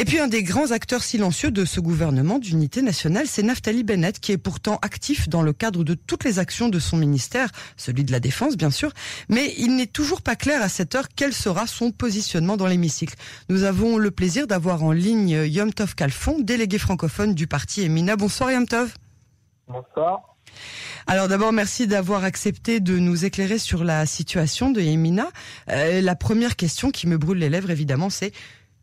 Et puis un des grands acteurs silencieux de ce gouvernement d'unité nationale, c'est Naftali Bennett, qui est pourtant actif dans le cadre de toutes les actions de son ministère, celui de la Défense bien sûr, mais il n'est toujours pas clair à cette heure quel sera son positionnement dans l'hémicycle. Nous avons le plaisir d'avoir en ligne Yom Tov Kalfon, délégué francophone du parti Emina. Bonsoir Yom Tov. Bonsoir. Alors d'abord, merci d'avoir accepté de nous éclairer sur la situation de Yemina. Euh, la première question qui me brûle les lèvres, évidemment, c'est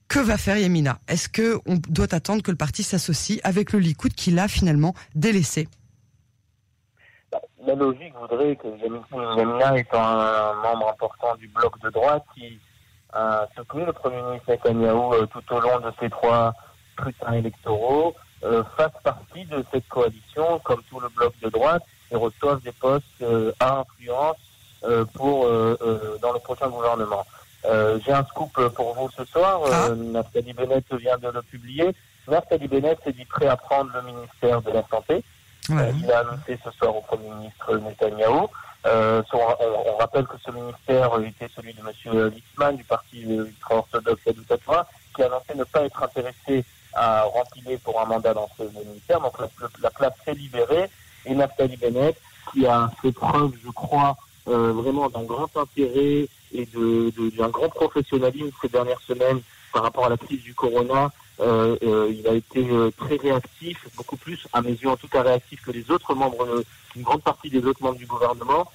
que va faire Yemina Est-ce que on doit attendre que le parti s'associe avec le Likoud qui l'a finalement délaissé? Bah, La logique voudrait que Yemina, étant un membre important du bloc de droite qui a soutenu le Premier ministre Netanyahu euh, tout au long de ces trois scrutins électoraux, euh, fasse partie de cette coalition, comme tout le bloc de droite, et reçoivent des postes euh, à influence pour dans le prochain gouvernement. J'ai un scoop pour vous ce soir. Ah. Nathalie Bennett vient de le publier. Nathalie Bennett s'est dit prêt à prendre le ministère de la Santé. il a annoncé ce soir au Premier ministre Netanyahou. on, rappelle que ce ministère était celui de M. Litzman du parti ultra-orthodoxe Yadutatva, qui a annoncé ne pas être intéressé à remplir pour un mandat dans ce ministère. Donc la, place s'est libérée et Nathalie Bennett, qui a fait preuve, je crois, euh, vraiment d'un grand intérêt et de, d'un grand professionnalisme ces dernières semaines par rapport à la crise du corona. Euh, euh, il a été très réactif, beaucoup plus, à mes yeux en tout cas réactif que les autres membres, une grande partie des autres membres du gouvernement.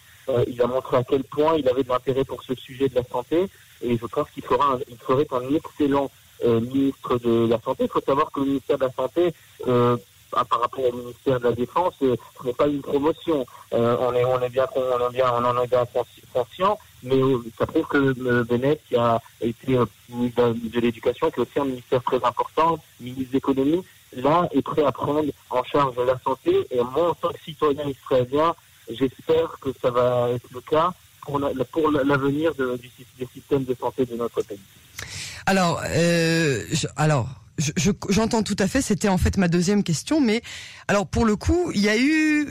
il a montré à quel point il avait de l'intérêt pour ce sujet de la santé et je pense qu'il fera il ferait un excellent euh, ministre de la Santé. Il faut savoir que le ministère de la Santé, euh, par rapport au ministère de la Défense, euh, ce n'est pas une promotion. on est on est bien on on en est bien conscient, mais ça prouve que Bennett, qui a été ministre de l'Éducation, qui est aussi un ministère très important, ministre de l'Économie, là est prêt à prendre en charge la santé. Et moi, en tant que citoyen israélien, j'espère que ça va être le cas pour l'avenir du, des systèmes de santé de notre pays. Alors, euh, alors j'entends tout à fait. C'était en fait ma deuxième question, mais alors pour le coup, il y a eu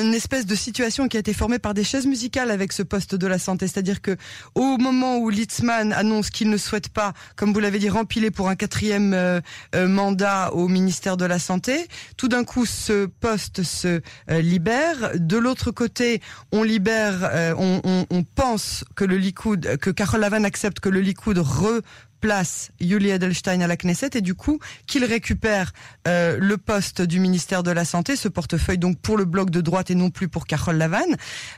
une espèce de situation qui a été formée par des chaises musicales avec ce poste de la santé, c'est-à-dire que au moment où Litzman annonce qu'il ne souhaite pas, comme vous l'avez dit, rempiler pour un quatrième euh, euh, mandat au ministère de la santé, tout d'un coup ce poste se euh, libère. De l'autre côté, on libère, on, on, on, pense que le Likoud, que Carole Lavan accepte que le Likoud re place Yuli Edelstein à la Knesset et du coup qu'il récupère euh, le poste du ministère de la Santé, ce portefeuille donc pour le bloc de droite et non plus pour Carole Lavanne.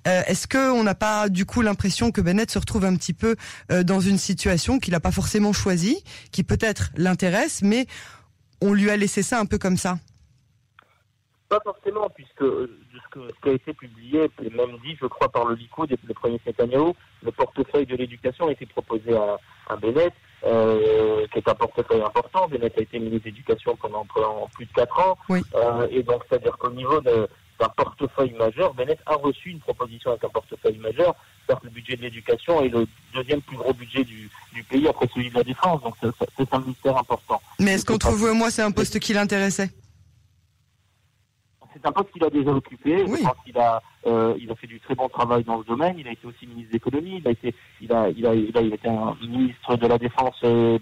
Euh, est-ce qu'on n'a pas du coup l'impression que Bennett se retrouve un petit peu euh, dans une situation qu'il n'a pas forcément choisie, qui peut-être l'intéresse, mais on lui a laissé ça un peu comme ça? Pas forcément, puisque ce, qui a été publié, et même dit, je crois, par le Likoud et le premier Netanyahu, le portefeuille de l'éducation a été proposé à, à Bennett. Euh, qui est un portefeuille important. Bennett a été ministre d'éducation pendant, plus de 4 ans. Euh, et donc, c'est-à-dire qu'au niveau d'un portefeuille majeur, Bennett a reçu une proposition avec un portefeuille majeur. cest que le budget de l'éducation est le deuxième plus gros budget du, pays après celui de la défense. Donc, c'est un ministère important. Mais est-ce qu'entre vous et moi, c'est un poste qui l'intéressait? C'est un poste qu'il a déjà occupé. Je pense qu'il a, euh, il a fait du très bon travail dans le domaine. Il a été aussi ministre de l'économie. Il a été, il a, il a, il a, été un ministre de la défense euh,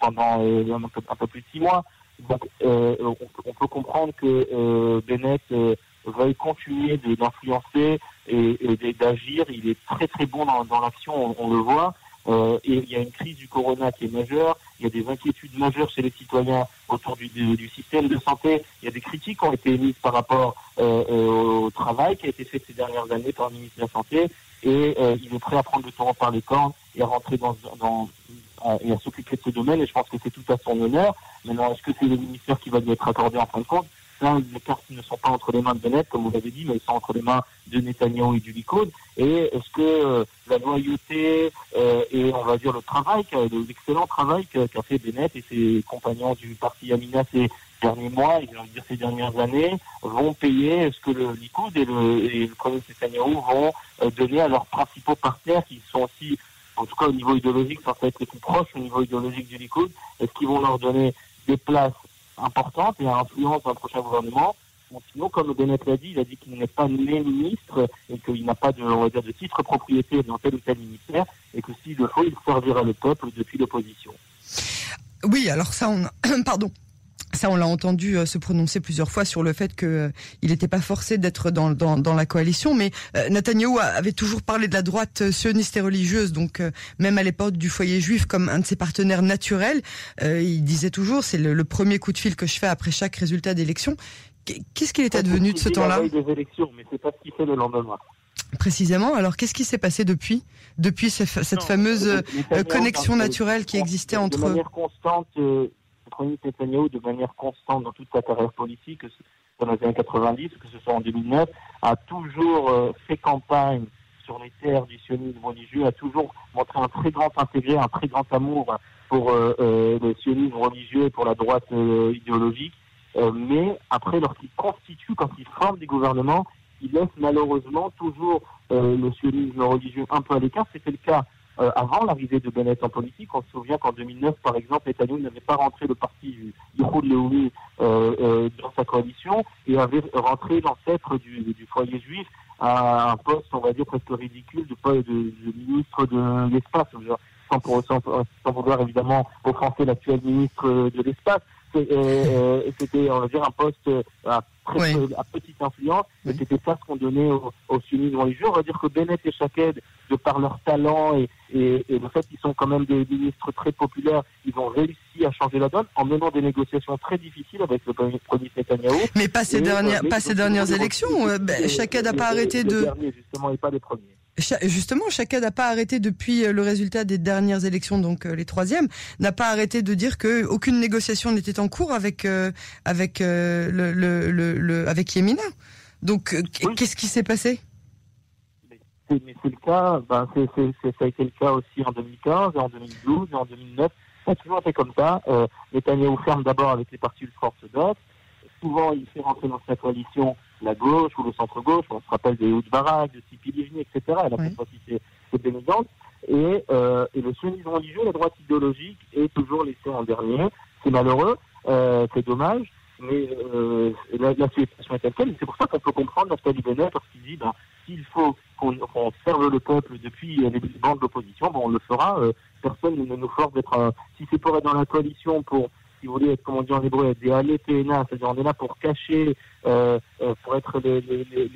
pendant euh, un, peu, plus de six mois. Donc, on, peut comprendre que Bennett veuille continuer d'influencer et, d'agir. Il est très très bon dans, dans l'action, on, le voit. Et il y a une crise du corona qui est majeure, il y a des inquiétudes majeures chez les citoyens autour du, du, système de santé, il y a des critiques qui ont été émises par rapport euh, au travail qui a été fait ces dernières années par le ministre de la Santé, et euh, il est prêt à prendre le taureau par les cornes et à rentrer dans, dans et à s'occuper de ce domaine, et je pense que c'est tout à son honneur. Maintenant, est-ce que c'est le ministère qui va lui être accordé en fin de compte? Là, les cartes ne sont pas entre les mains de Bennett, comme vous l'avez dit, mais elles sont entre les mains de Netanyahu et du Likoud. Et est-ce que euh, la loyauté euh, et, on va dire, le travail, l'excellent travail qu'a fait Bennett et ses compagnons du parti Amina ces derniers mois, et dire ces dernières années, vont payer? Est-ce que le Likoud et le, premier Netanyahu vont euh, donner à leurs principaux partenaires, qui sont aussi, en tout cas au niveau idéologique, ça va être les plus proches au niveau idéologique du Likoud, est-ce qu'ils vont leur donner des places importante et à influence dans le prochain gouvernement. sinon, comme Bennett l'a dit, il a dit qu'il n'est pas né ministre et qu'il n'a pas de, on va dire, de titre propriété dans tel ou tel ministère et que s'il le faut, il servira le peuple depuis l'opposition. Oui, alors ça, on pardon. Ça, on l'a entendu se prononcer plusieurs fois sur le fait qu'il n'était pas forcé d'être dans, dans, la coalition, mais Netanyahou avait toujours parlé de la droite sioniste et religieuse, donc même à l'époque du foyer juif comme un de ses partenaires naturels, il disait toujours c'est le, le, premier coup de fil que je fais après chaque résultat d'élection. Qu'est-ce qu'il était devenu de ce temps-là des élections, mais c'est pas ce qu'il fait le lendemain. Précisément. Alors, qu'est-ce qui s'est passé depuis, depuis cette fameuse euh, connexion naturelle qui existait entre De manière constante, euh, Netanyahu, de manière constante dans toute sa carrière politique, dans les années 90, que ce soit en 2009, a toujours euh, fait campagne sur les terres du sionisme religieux, a toujours montré un très grand intérêt, un très grand amour pour euh, euh, le sionisme religieux et pour la droite idéologique. Mais après, lorsqu'il constitue, quand il forme des gouvernements, il laisse malheureusement toujours le sionisme religieux un peu à l'écart. C'était le cas euh, avant l'arrivée de Bennett en politique. On se souvient qu'en 2009, par exemple, Netanyahu n'avait pas rentré le parti du Yichud Leoumi dans sa coalition et avait rentré l'ancêtre du, du, foyer juif à un poste, on va dire, presque ridicule de, de, de ministre de l'espace, sans, sans, sans, vouloir évidemment offenser l'actuel ministre de l'espace. Euh, euh, c'était, on va dire, un poste euh, à, à petite influence, mais c'était ça ce qu'on donnait aux, aux sionistes religieux. On va dire que Bennett et Shaked, de par leur talent et, et, et le fait qu'ils sont quand même des ministres très populaires, ils ont réussi à changer la donne en menant des négociations très difficiles avec le premier ministre Netanyahu. Mais pas ces dernières, pas ces dernières élections. Ben, Shaked n'a pas arrêté de. Derniers, justement, et pas les premiers. Justement, chacun n'a pas arrêté depuis euh, le résultat des dernières élections, donc euh, les troisièmes, n'a pas arrêté de dire que aucune négociation n'était en cours avec euh, avec le, le, le, avec Yemina. Donc, qu'est-ce qui s'est passé? C'est le cas, ben, c'est, ça a été le cas aussi en 2015, et en 2012, et en 2009. Ça a toujours été comme ça. Euh, Netanyahu ferme d'abord avec les partis ultra-orthodoxes. Souvent, il fait rentrer dans sa coalition la gauche ou le centre-gauche. On se rappelle des Houd Barak, de Sipi Livni, etc. Elle a fait aussi ses, ses Et, euh, et le sionisme religieux, la droite idéologique, est toujours laissé en dernier. C'est malheureux, euh, c'est dommage, mais euh, la, la, situation est telle quelle. C'est pour ça qu'on peut comprendre Naftali Bennett lorsqu'il dit ben, s'il faut qu'on serve le peuple depuis les bancs de l'opposition, bon, on le fera. Euh, personne ne nous force d'être. si c'est pour être dans la coalition pour vous voulez, être, comme on dit en hébreu, des aléténa, c'est-à-dire on est là pour cacher, euh, euh, pour être les, les, les,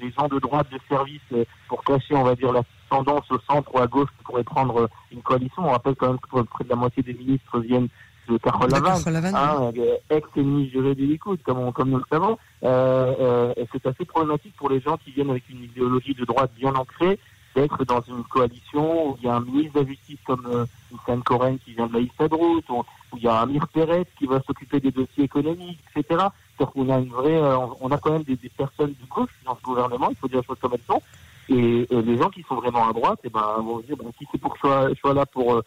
les, gens de droite de service, euh, pour cacher, on va dire, la tendance au centre ou à gauche qui pourrait prendre une coalition. On rappelle quand même que près de la moitié des ministres viennent de Carole hein, ex-ennemi juré du Likoud, comme, comme nous le savons. Euh, c'est assez problématique pour les gens qui viennent avec une idéologie de droite bien ancrée d'être dans une coalition où il y a un ministre de la Justice comme euh, Coren qui vient de la Istadrout, où, où il y a Amir Pérez qui va s'occuper des dossiers économiques, etc. cest qu'on a une vraie, euh, on a quand même des, personnes de gauche dans ce gouvernement, il faut dire les choses comme elles sont. Et, les gens qui sont vraiment à droite, et eh ben, vont dire, ben, si c'est pour je sois, là pour euh,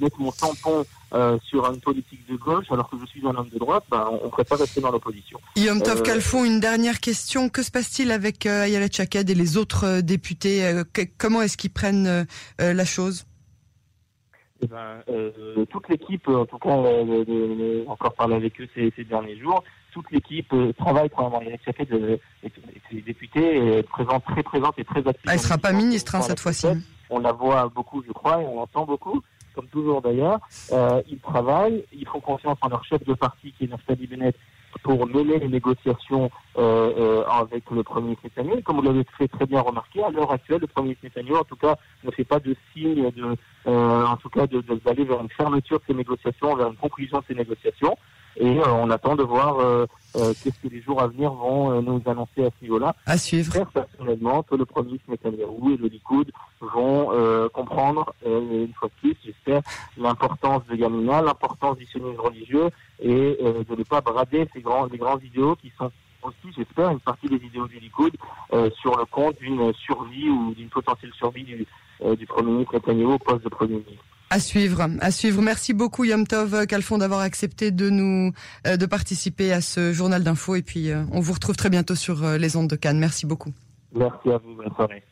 mettre mon tampon euh, sur une politique de gauche alors que je suis un homme de droite, ben, on ne pourrait pas rester dans l'opposition. Yom Tov euh, une dernière question. Que se passe-t-il avec euh, Ayelet Chaked et les autres euh, députés euh, Comment est-ce qu'ils prennent la chose? Eh ben, toute l'équipe, en tout cas, encore parlé avec eux ces, ces derniers jours, toute l'équipe travaille pour et les députés est présente, très présente et très active. Ah, elle ne sera pas ministre hein, cette fois-ci. On la voit beaucoup, je crois, et on l'entend beaucoup comme toujours d'ailleurs, euh, ils travaillent, ils font confiance en leur chef de parti qui est Naftali Bennett pour mener les négociations euh, euh, avec le Premier ministre. Comme vous l'avez très bien remarquer, à l'heure actuelle, le Premier ministre en tout cas, ne fait pas de signe de, en tout cas, d'aller vers une fermeture de ces négociations, vers une conclusion de ces négociations. Et euh, on attend de voir euh, euh, qu'est-ce que les jours à venir vont nous annoncer à ce niveau-là. À suivre. J'espère personnellement que le Premier ministre Netanyahu et le Likoud vont comprendre, une fois de plus, j'espère, l'importance de Yamina, l'importance du sionisme religieux et de ne pas brader ces grands, les grands idéaux qui sont aussi, j'espère, une partie des idéaux du Likoud sur le compte d'une survie ou d'une potentielle survie du, du Premier ministre Netanyahu au poste de Premier ministre. À suivre, à suivre. Merci beaucoup Yom Tov Calfon d'avoir accepté de nous euh, de participer à ce journal d'info et puis euh, on vous retrouve très bientôt sur euh, les ondes de Cannes. Merci beaucoup. Merci à vous, bonne soirée.